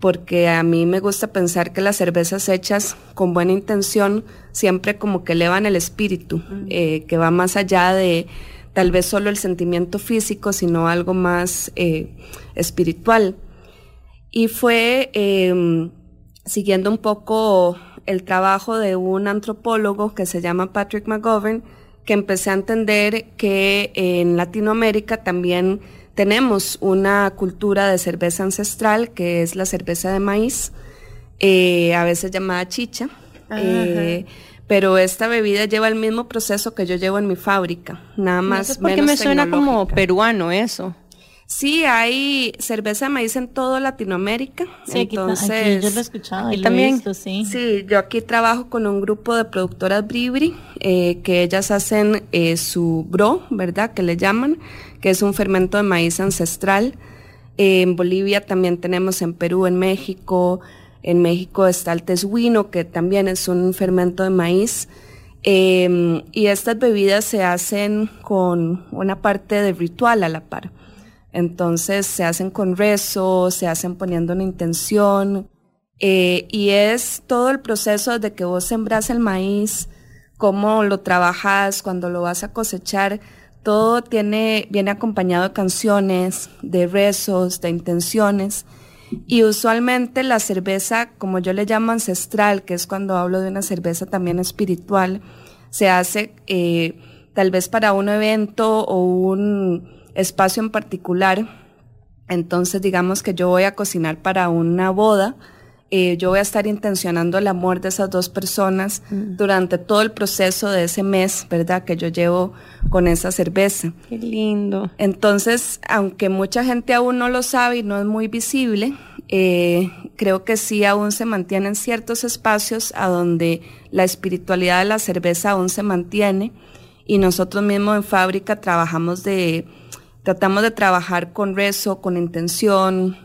Porque a mí me gusta pensar que las cervezas hechas con buena intención siempre como que elevan el espíritu, eh, que va más allá de tal vez solo el sentimiento físico, sino algo más eh, espiritual. Y fue em, siguiendo un poco el trabajo de un antropólogo que se llama Patrick McGovern, que empecé a entender que en Latinoamérica también tenemos una cultura de cerveza ancestral, que es la cerveza de maíz, eh, a veces llamada chicha. Eh, pero esta bebida lleva el mismo proceso que yo llevo en mi fábrica, nada más. No porque me suena como peruano eso. Sí, hay cerveza de maíz en toda Latinoamérica. Sí, entonces, yo lo he escuchado y también, sí. Sí, yo aquí trabajo con un grupo de productoras Bribri, eh, que ellas hacen eh, su bro, ¿verdad? Que le llaman, que es un fermento de maíz ancestral. Eh, en Bolivia también tenemos en Perú, en México. En México está el teshuino, que también es un fermento de maíz. y estas bebidas se hacen con una parte de ritual a la par. Entonces se hacen con rezo, se hacen poniendo una intención eh, y es todo el proceso de que vos sembras el maíz, cómo lo trabajas, cuando lo vas a cosechar, todo tiene, viene acompañado de canciones, de rezos, de intenciones. Y usualmente la cerveza, como yo le llamo ancestral, que es cuando hablo de una cerveza también espiritual, se hace eh, tal vez para un evento o un, espacio en particular. Entonces, digamos que yo voy a cocinar para una boda. Eh, yo voy a estar intencionando el amor de esas dos personas mm. durante todo el proceso de ese mes, ¿verdad? Que yo llevo con esa cerveza. Qué lindo. Entonces, aunque mucha gente aún no lo sabe y no es muy visible, eh, creo que sí aún se mantienen ciertos espacios a donde la espiritualidad de la cerveza aún se mantiene y nosotros mismos en fábrica trabajamos de Tratamos de trabajar con rezo, con intención.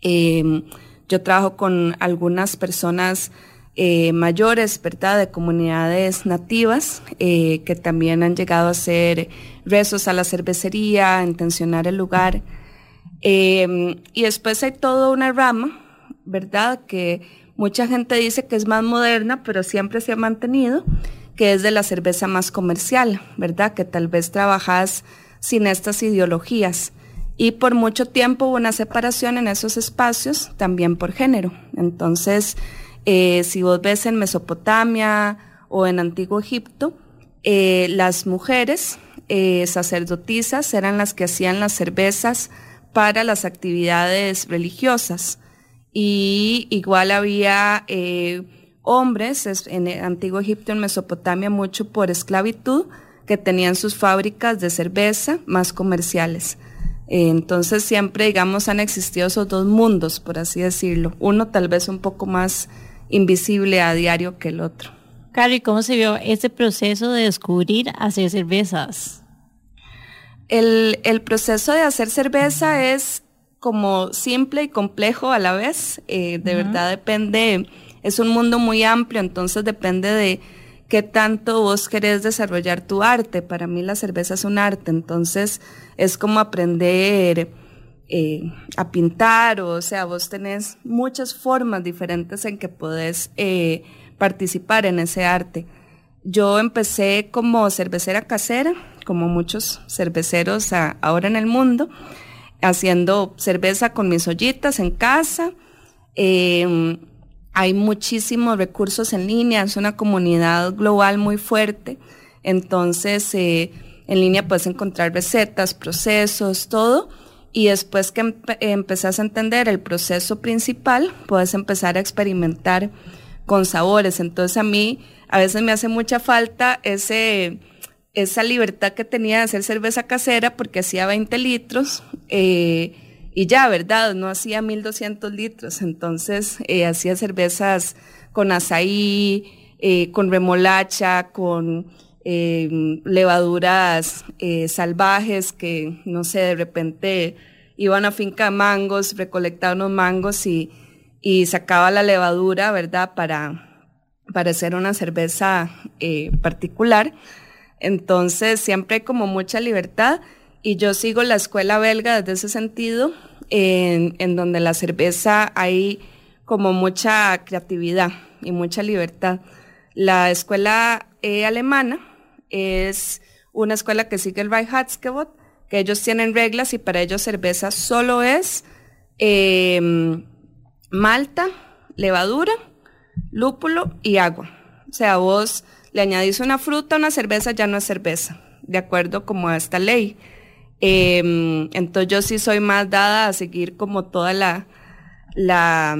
Em, yo trabajo con algunas personas eh, mayores, ¿verdad? De comunidades nativas eh, que también han llegado a hacer rezos a la cervecería, a intencionar el lugar. Em, y después hay toda una rama, ¿verdad? Que mucha gente dice que es más moderna, pero siempre se ha mantenido, que es de la cerveza más comercial, ¿verdad? Que tal vez trabajas sin estas ideologías. Y por mucho tiempo hubo una separación en esos espacios, también por género. Entonces, eh, si vos ves en Mesopotamia o en Antiguo Egipto, eh, las mujeres eh, sacerdotisas eran las que hacían las cervezas para las actividades religiosas. Y igual había hombres en Antiguo Egipto, en Mesopotamia, mucho por esclavitud, que tenían sus fábricas de cerveza más comerciales. Entonces siempre, digamos, han existido esos dos mundos, por así decirlo. Uno tal vez un poco más invisible a diario que el otro. Cari, ¿cómo se vio ese proceso de descubrir hacer cervezas? El, proceso de hacer cerveza es como simple y complejo a la vez. Eh, de verdad depende, es un mundo muy amplio, entonces depende de qué tanto vos querés desarrollar tu arte. Para mí la cerveza es un arte, entonces es como aprender eh, a pintar, o, sea, vos tenés muchas formas diferentes en que podés eh, participar en ese arte. Yo empecé como cervecera casera, como muchos cerveceros ahora en el mundo, haciendo cerveza con mis ollitas en casa. Em, hay muchísimos recursos en línea, es una comunidad global muy fuerte, entonces eh, en línea puedes encontrar recetas, procesos, todo y después que empezás a entender el proceso principal, puedes empezar a experimentar con sabores. Entonces a mí a veces me hace mucha falta ese, esa libertad que tenía de hacer cerveza casera porque hacía 20 litros eh, y ya, ¿verdad? No hacía 1200 litros. Entonces eh, hacía cervezas con azaí, eh, con remolacha, con eh, levaduras eh, salvajes que, no sé, de repente iban a finca mangos, recolectaban unos mangos y, y sacaba la levadura, ¿verdad? Para, para hacer una cerveza particular. Entonces siempre hay como mucha libertad y yo sigo la escuela belga desde ese sentido, en, donde la cerveza hay como mucha creatividad y mucha libertad. La escuela alemana es una escuela que sigue el Reinhardsgebot, que ellos tienen reglas y para ellos cerveza solo es em, malta, levadura, lúpulo y agua. O sea, vos le añadís una fruta a una cerveza, ya no es cerveza, de acuerdo como a esta ley. Em, entonces yo sí soy más dada a seguir como toda la, la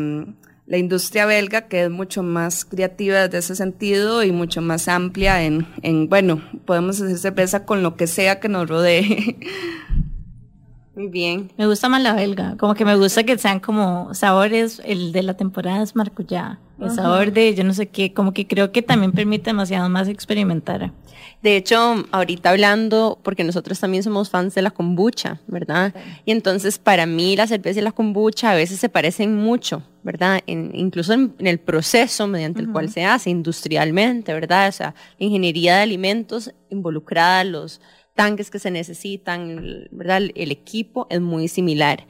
la industria belga, que es mucho más creativa desde ese sentido y mucho más amplia en, en bueno, podemos hacer cerveza con lo que sea que nos rodee. Muy bien. Me gusta más la belga, como que me gusta que sean como sabores, el de la temporada es maracuyá, el sabor de yo no sé qué, como que creo que también permite demasiado más experimentar. De hecho, ahorita hablando, porque nosotros también somos fans de la kombucha, ¿verdad? Y entonces para mí la cerveza y la kombucha a veces se parecen mucho, ¿verdad? incluso en, el proceso mediante el cual se hace industrialmente, ¿verdad? O sea, ingeniería de alimentos involucrada, los tanques que se necesitan, ¿verdad? El, equipo es muy similar.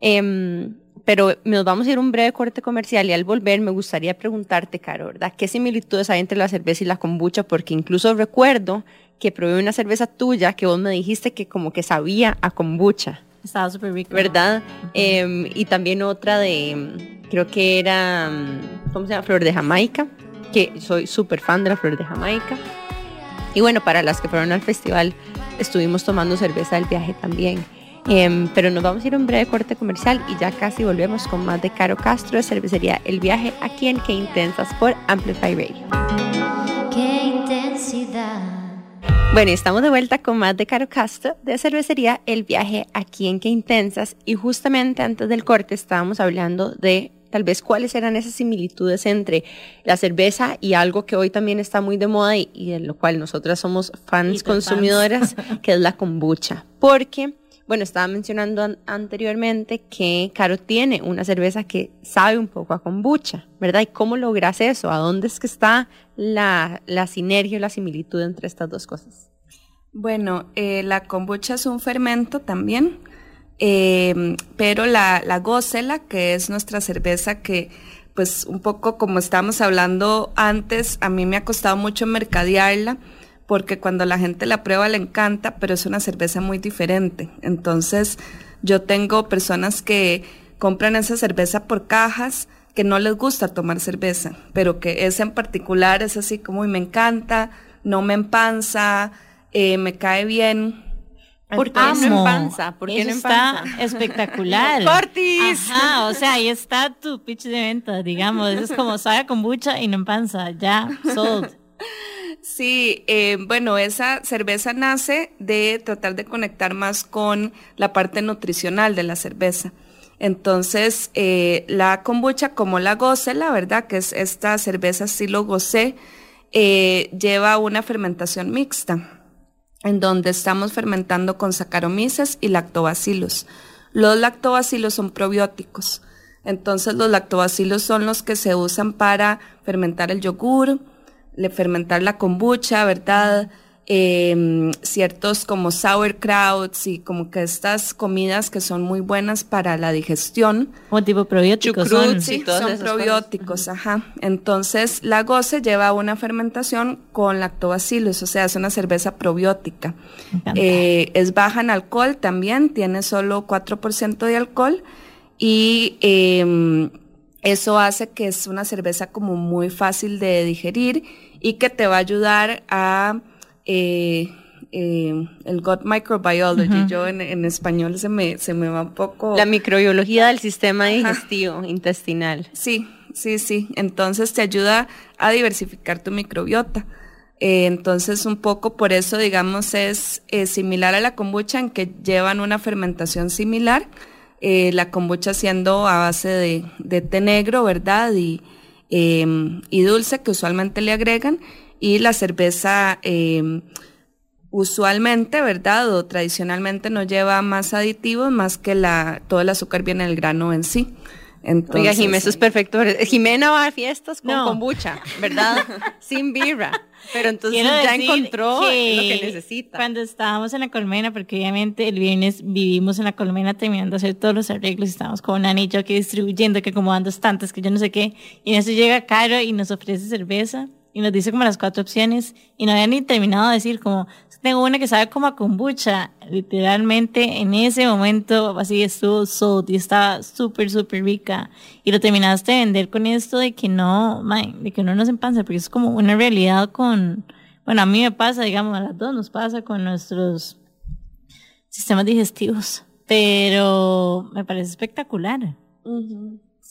Em, pero nos vamos a ir a un breve corte comercial y al volver me gustaría preguntarte, Caro, ¿verdad? ¿Qué similitudes hay entre la cerveza y la kombucha? Porque incluso recuerdo que probé una cerveza tuya que vos me dijiste que como que sabía a kombucha. Estaba súper rico. ¿Verdad? Em, y también otra de, creo que era, ¿cómo se llama? Flor de Jamaica, que soy súper fan de la Flor de Jamaica. Y bueno, para las que fueron al festival, estuvimos tomando cerveza del viaje también. Em, pero nos vamos a ir a un breve corte comercial y ya casi volvemos con más de Caro Castro de Cervecería El Viaje aquí en Qué Intensas por Amplify Radio. Qué intensidad. Bueno, estamos de vuelta con más de Caro Castro de Cervecería El Viaje aquí en Qué Intensas y justamente antes del corte estábamos hablando de tal vez cuáles eran esas similitudes entre la cerveza y algo que hoy también está muy de moda y, de lo cual nosotras somos fans consumidoras, que es la kombucha. Porque bueno, estaba mencionando anteriormente que Caro tiene una cerveza que sabe un poco a kombucha, ¿verdad? ¿Y cómo logras eso? ¿A dónde es que está la, la sinergia la similitud entre estas dos cosas? Bueno, eh, la kombucha es un fermento también, eh, pero la, la que es nuestra cerveza que pues un poco como estábamos hablando antes, a mí me ha costado mucho mercadearla porque cuando la gente la prueba le encanta, pero es una cerveza muy diferente. Entonces, yo tengo personas que compran esa cerveza por cajas que no les gusta tomar cerveza, pero que esa en particular es así como y me encanta, no me empanza, eh, me cae bien. ¿Por qué no empanza? ¿Por qué no empanza? está espectacular. ¡Cortis! Ajá, o sea, ahí está tu pitch de venta, digamos. Es como sabe con mucha y no empanza. Ya, sold. Sí, eh, bueno, esa cerveza nace de tratar de conectar más con la parte nutricional de la cerveza. Entonces, eh, la kombucha como la goce, la verdad, que es esta cerveza estilo goce, eh, lleva una fermentación mixta, en donde estamos fermentando con saccharomyces y lactobacilos. Los lactobacilos son probióticos. Entonces, los lactobacilos son los que se usan para fermentar el yogur, fermentar la kombucha, ¿verdad? Em, ciertos como sauerkrauts y como que estas comidas que son muy buenas para la digestión. Como tipo probióticos. son, sí, son probióticos, ajá. Entonces, la goce lleva una fermentación con lactobacillus, o sea, es una cerveza probiótica. Eh, es baja en alcohol también, tiene solo 4% de alcohol y em, eso hace que es una cerveza como muy fácil de digerir y que te va a ayudar a eh, eh, el gut microbiology. Yo en, español se me, se me va un poco... La microbiología del sistema digestivo intestinal. Sí, sí, sí. Entonces te ayuda a diversificar tu microbiota. Eh, entonces un poco por eso, digamos, es similar a la kombucha en que llevan una fermentación similar eh, la kombucha siendo a base de, de té negro, ¿verdad? Y, em, y dulce que usualmente le agregan, y la cerveza em, usualmente, ¿verdad? O tradicionalmente no lleva más aditivos más que la, todo el azúcar viene del grano en sí. Entonces, Oiga, Jimé, eso es perfecto. Jimena va a fiestas con kombucha, ¿verdad? Sin birra. Pero entonces ya encontró lo que necesita. Cuando estábamos en la colmena, porque obviamente el viernes vivimos en la colmena terminando de hacer todos los arreglos, estábamos con un anillo aquí distribuyendo, que acomodando estantes, que yo no sé qué, y en eso llega Caro y nos ofrece cerveza y nos dice como las cuatro opciones y no había ni terminado de decir como tengo una que sabe como a kombucha. Literalmente en ese momento así estuvo sold y estaba súper súper rica. Y lo terminaste de vender con esto de que no de que uno no se empanza porque es como una realidad con bueno a mí me pasa digamos a las dos nos pasa con nuestros sistemas digestivos. Pero me parece espectacular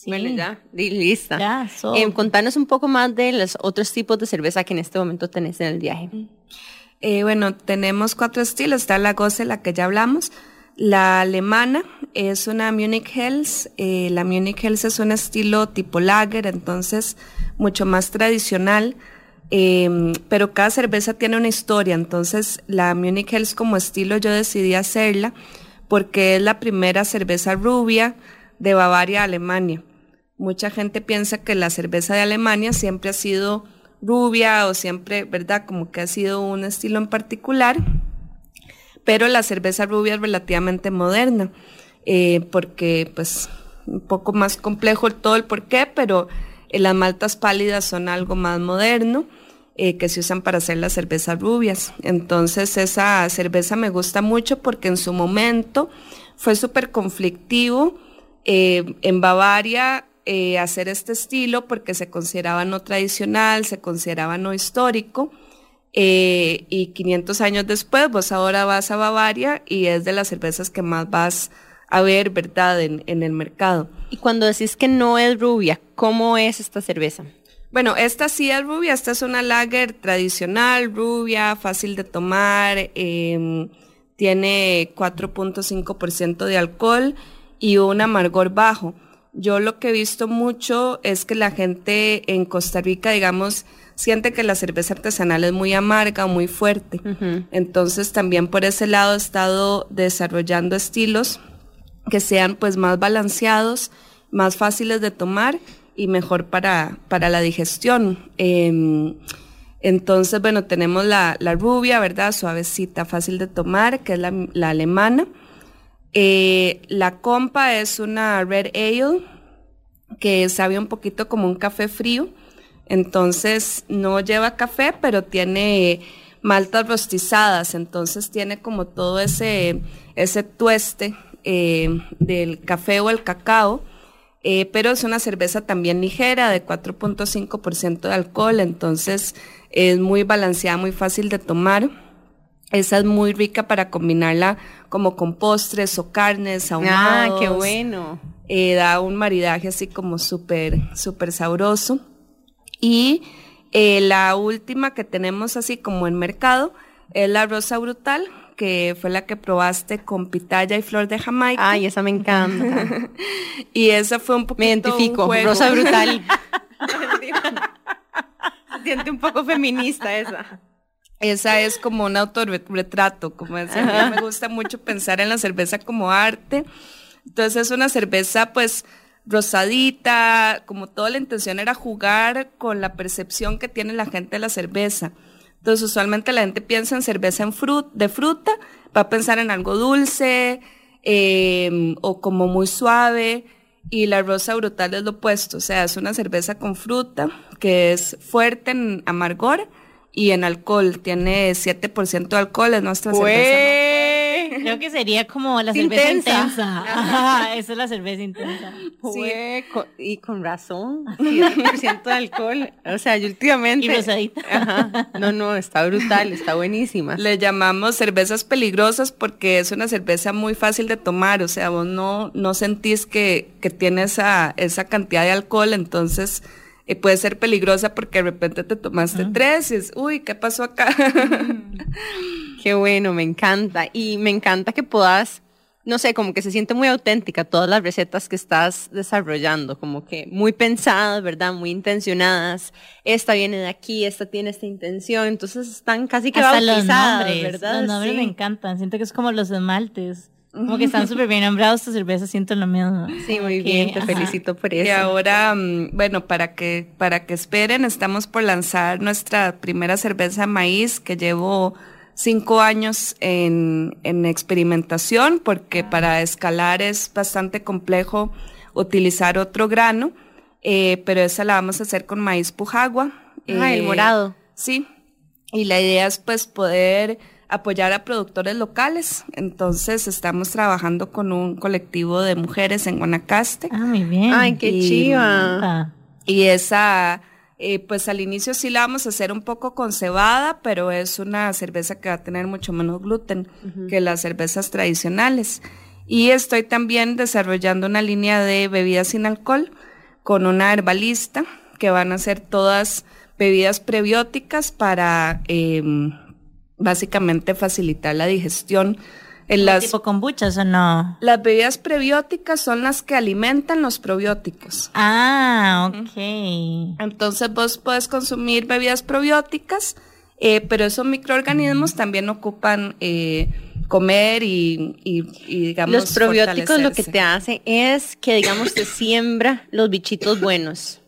bueno, ya, lista. Ya, eh, contanos un poco más de los otros tipos de cerveza que en este momento tenés en el viaje. Eh, bueno, tenemos cuatro estilos. Está la Goce, la que ya hablamos. La alemana es una Munich Hells. Eh, la Munich Hells es un estilo tipo lager, entonces mucho más tradicional. Em, pero cada cerveza tiene una historia. Entonces, la Munich Hells como estilo yo decidí hacerla porque es la primera cerveza rubia de Bavaria, Alemania. Mucha gente piensa que la cerveza de Alemania siempre ha sido rubia o siempre, ¿verdad? Como que ha sido un estilo en particular, pero la cerveza rubia es relativamente moderna, eh, porque pues un poco más complejo todo el porqué, pero eh, las maltas pálidas son algo más moderno. Eh, que se usan para hacer las cervezas rubias. Entonces esa cerveza me gusta mucho porque en su momento fue súper conflictivo. en Bavaria eh, hacer este estilo porque se consideraba no tradicional, se consideraba no histórico. Eh, y 500 años después, vos ahora vas a Bavaria y es de las cervezas que más vas a ver, ¿verdad?, en, en el mercado. Y cuando decís que no es rubia, ¿cómo es esta cerveza? Bueno, esta sí es rubia, esta es una lager tradicional, rubia, fácil de tomar, em, tiene 4.5% de alcohol y un amargor bajo. Yo lo que he visto mucho es que la gente en Costa Rica, digamos, siente que la cerveza artesanal es muy amarga o muy fuerte. Entonces también por ese lado he estado desarrollando estilos que sean pues más balanceados, más fáciles de tomar y mejor para, para la digestión. Em, entonces, bueno, tenemos la, rubia, ¿verdad? Suavecita, fácil de tomar, que es la, alemana. Eh, la compa es una red ale que sabe un poquito como un café frío. Entonces, no lleva café, pero tiene maltas rostizadas. Entonces, tiene como todo ese, ese tueste eh, del café o el cacao. Eh, pero es una cerveza también ligera de 4.5% de alcohol, entonces es muy balanceada, muy fácil de tomar. Esa es muy rica para combinarla como con postres o carnes ahumados. Ah, qué bueno. Eh, da un maridaje así como súper, súper sabroso. Y eh, la última que tenemos así como en mercado es la rosa brutal, que fue la que probaste con pitaya y flor de Jamaica. Ay, esa me encanta. y esa fue un poquito Me identifico, rosa brutal. siente un poco feminista esa. Esa es como un autorretrato, como decía. A mí me gusta mucho pensar en la cerveza como arte. Entonces es una cerveza pues rosadita, como toda la intención era jugar con la percepción que tiene la gente de la cerveza. Entonces usualmente la gente piensa en cerveza en de fruta, va a pensar en algo dulce em, o como muy suave y la rosa brutal es lo opuesto, o sea, es una cerveza con fruta que es fuerte en amargor y en alcohol, tiene 7% de alcohol, es nuestra cerveza. Creo que sería como la cerveza intensa. esa es la cerveza intensa. Sí. y con razón, 7% de alcohol. O sea, yo últimamente... Y rosadita. No, no, está brutal, está buenísima. Le llamamos cervezas peligrosas porque es una cerveza muy fácil de tomar. O sea, vos no, no sentís que, que tiene esa, esa cantidad de alcohol, entonces eh, puede ser peligrosa porque de repente te tomaste tres y es, uy, ¿qué pasó acá? Qué bueno, me encanta. Y me encanta que puedas, no sé, como que se siente muy auténtica todas las recetas que estás desarrollando, como que muy pensadas, ¿verdad? Muy intencionadas. Esta viene de aquí, esta tiene esta intención, entonces están casi que Hasta los nombres, ¿verdad? Los nombres me encantan, siento que es como los esmaltes. Como que están súper bien nombrados esta cerveza, siento lo mismo. Sí, muy bien, te felicito por eso. Y ahora, mm, bueno, para que, para que esperen, estamos por lanzar nuestra primera cerveza maíz que llevo cinco años en, en experimentación porque ah. para escalar es bastante complejo utilizar otro grano, eh, pero esa la vamos a hacer con maíz pujagua. Ah, el eh, morado. Sí, y la idea es pues poder apoyar a productores locales. Entonces estamos trabajando con un colectivo de mujeres en Guanacaste. Ah, muy bien. Ay, qué chiva. Y esa, eh, pues al inicio sí la vamos a hacer un poco con cebada, pero es una cerveza que va a tener mucho menos gluten que las cervezas tradicionales. Y estoy también desarrollando una línea de bebidas sin alcohol con una herbalista que van a ser todas bebidas prebióticas para eh, básicamente facilitar la digestión. En las, ¿Tipo kombuchas o no? Las bebidas prebióticas son las que alimentan los probióticos. Ah, ok. Entonces vos puedes consumir bebidas probióticas, eh, pero esos microorganismos también ocupan eh, comer y, y, digamos Los probióticos lo que te hace es que digamos te siembra los bichitos buenos.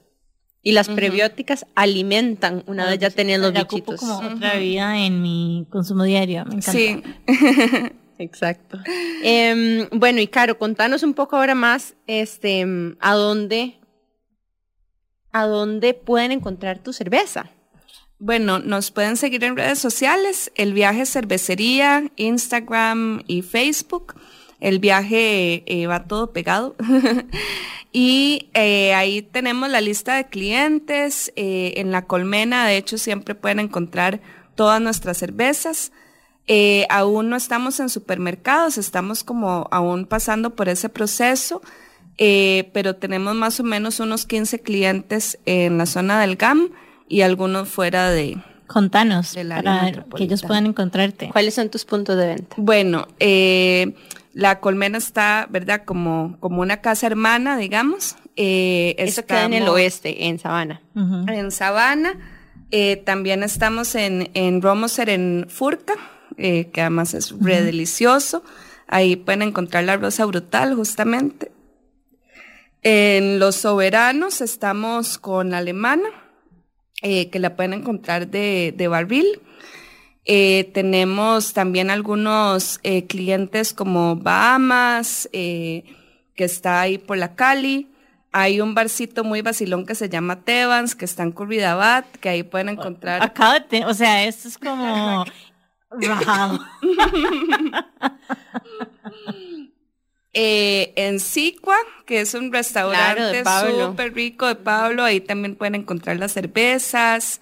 Y las prebióticas alimentan una vez ya tenían los bichitos. como otra vida en mi consumo diario. Me encanta. Sí. Exacto. Em, bueno, y Caro, contanos un poco ahora más, este, a dónde, a dónde pueden encontrar tu cerveza. Bueno, nos pueden seguir en redes sociales, el viaje cervecería, Instagram y Facebook. El viaje eh, va todo pegado. Y eh, ahí tenemos la lista de clientes. Eh, en la colmena, de hecho, siempre pueden encontrar todas nuestras cervezas. Eh, aún no estamos en supermercados, estamos como aún pasando por ese proceso, pero tenemos más o menos unos 15 clientes en la zona del GAM y algunos fuera de... Contanos, para que ellos puedan encontrarte. ¿Cuáles son tus puntos de venta? Bueno, eh, la colmena está, ¿verdad? Como, como una casa hermana, digamos. Eh, Eso queda en el oeste, en Sabana. En Sabana. Eh, también estamos en, en Romoser en Furca, eh, que además es re delicioso. Ahí pueden encontrar la rosa brutal, justamente. En Los Soberanos estamos con la alemana, eh, que la pueden encontrar de, de barril. tenemos también algunos clientes como Bahamas, que está ahí por la Cali. Hay un barcito muy vacilón que se llama Tebans, que está en Curridabat, que ahí pueden encontrar. Acá, o sea, esto es como rajado. eh, en Sicua, que es un restaurante súper rico de Pablo, ahí también pueden encontrar las cervezas.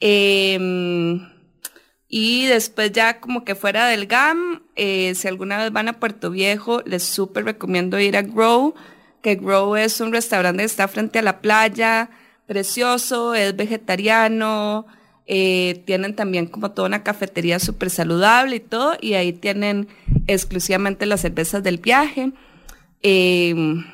Em, y después ya como que fuera del GAM, eh, si alguna vez van a Puerto Viejo, les súper recomiendo ir a Grow que Grow es un restaurante que está frente a la playa, precioso, es vegetariano, eh, tienen también como toda una cafetería súper saludable y todo, y ahí tienen exclusivamente las cervezas del viaje. Em,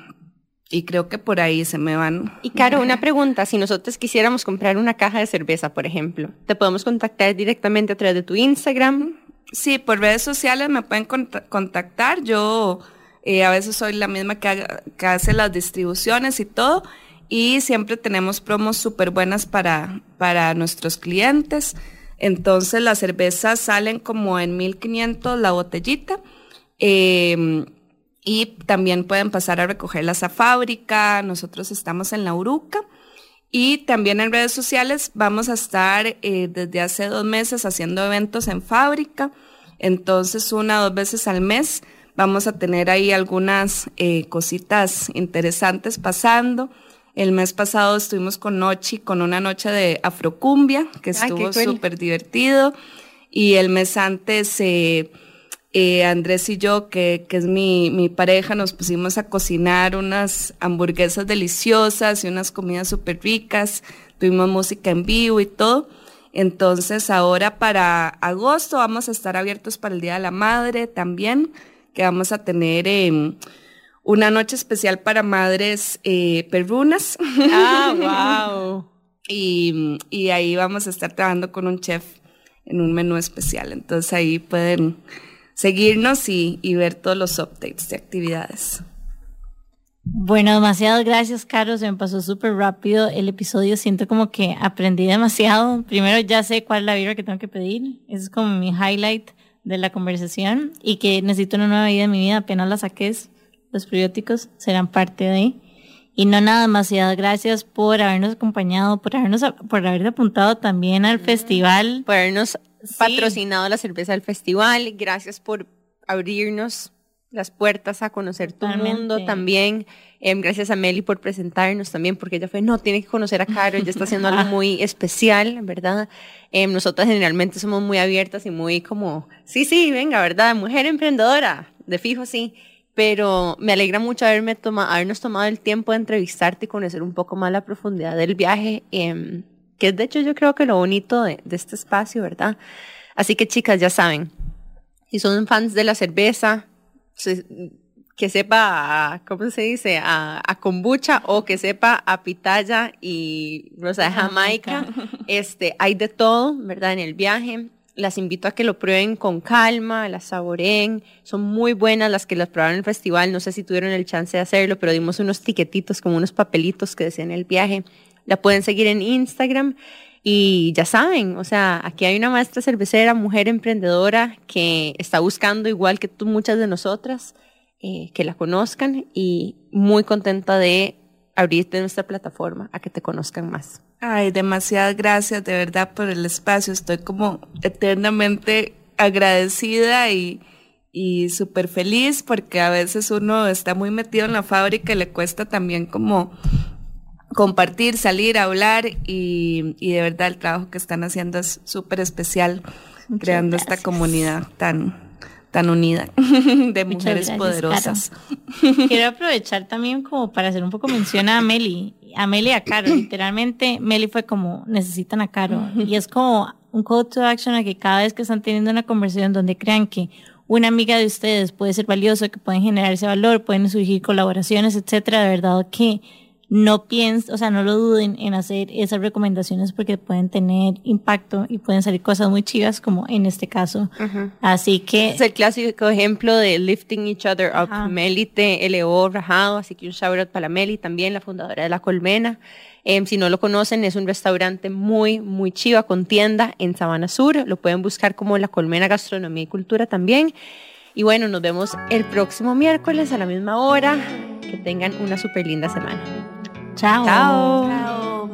y creo que por ahí se me van. Y Caro, una pregunta, si nosotros quisiéramos comprar una caja de cerveza, por ejemplo, ¿te podemos contactar directamente a través de tu Instagram? Sí, por redes sociales me pueden contactar. Yo eh, a veces soy la misma que, hace las distribuciones y todo. Y siempre tenemos promos súper buenas para, para nuestros clientes. Entonces las cervezas salen como en 1500 la botellita. Em, y también pueden pasar a recogerlas a fábrica. Nosotros estamos en la Uruca. Y también en redes sociales vamos a estar eh, desde hace dos meses haciendo eventos en fábrica. Entonces una o dos veces al mes Vamos a tener ahí algunas eh, cositas interesantes pasando. El mes pasado estuvimos con Nochi, con una noche de afrocumbia, que estuvo súper divertido. Y el mes antes, eh, eh, Andrés y yo, que, que es mi, mi, pareja, nos pusimos a cocinar unas hamburguesas deliciosas y unas comidas súper ricas. Tuvimos música en vivo y todo. Entonces ahora para agosto vamos a estar abiertos para el Día de la Madre también que vamos a tener em, una noche especial para madres eh, perrunas. Ah, wow. y, y ahí vamos a estar trabajando con un chef en un menú especial. Entonces ahí pueden seguirnos y, y ver todos los updates de actividades. Bueno, demasiadas gracias, Caro. Se me pasó súper rápido el episodio. Siento como que aprendí demasiado. Primero ya sé cuál es la vibra que tengo que pedir. Ese es como mi highlight de la conversación y que necesito una nueva vida en mi vida, apenas la saques, los probióticos serán parte de. Y no nada, demasiadas gracias por habernos acompañado, por habernos por haberte apuntado también al festival. Por habernos patrocinado la cerveza del festival. Gracias por abrirnos las puertas a conocer tu mundo también. Em, gracias a Meli por presentarnos también, porque ella fue, no, tiene que conocer a Caro, ella está haciendo algo muy especial, ¿verdad? Em, nosotras generalmente somos muy abiertas y muy como, sí, sí, venga, ¿verdad? Mujer emprendedora, de fijo, sí. Pero me alegra mucho haberme toma, habernos tomado el tiempo de entrevistarte y conocer un poco más la profundidad del viaje, em, que es de hecho yo creo que lo bonito de, de este espacio, ¿verdad? Así que chicas, ya saben, si son fans de la cerveza, que sepa, ¿cómo se dice? A, a, kombucha o que sepa a pitaya y rosa de Jamaica. Este, hay de todo, ¿verdad? En el viaje. Las invito a que lo prueben con calma, las saboreen. Son muy buenas las que las probaron en el festival. No sé si tuvieron el chance de hacerlo, pero dimos unos tiquetitos, como unos papelitos que decían el viaje. La pueden seguir en Instagram. Y ya saben, o sea, aquí hay una maestra cervecera, mujer emprendedora, que está buscando, igual que tú, muchas de nosotras, eh, que la conozcan y muy contenta de abrirte nuestra plataforma a que te conozcan más. Ay, demasiadas gracias de verdad por el espacio. Estoy como eternamente agradecida y, y súper feliz porque a veces uno está muy metido en la fábrica y le cuesta también como compartir, salir, hablar y, y, de verdad el trabajo que están haciendo es súper especial, creando esta comunidad tan, tan unida de mujeres poderosas. Quiero aprovechar también como para hacer un poco mención a Meli, a Meli y a Caro. Literalmente, Meli fue como, necesitan a Caro. Y es como un call to action a que cada vez que están teniendo una conversación donde crean que una amiga de ustedes puede ser valioso, que pueden generar ese valor, pueden surgir colaboraciones, etcétera, de verdad que no piensen, o sea, no lo duden en hacer esas recomendaciones porque pueden tener impacto y pueden salir cosas muy chivas como en este caso. Así que... Es el clásico ejemplo de lifting each other up. Meli te elevó rajado, así que un shout out para Meli también, la fundadora de La Colmena. Em, si no lo conocen, es un restaurante muy, muy chiva con tienda en Sabana Sur. Lo pueden buscar como La Colmena Gastronomía y Cultura también. Y bueno, nos vemos el próximo miércoles a la misma hora. Que tengan una súper linda semana. Chao. Chao.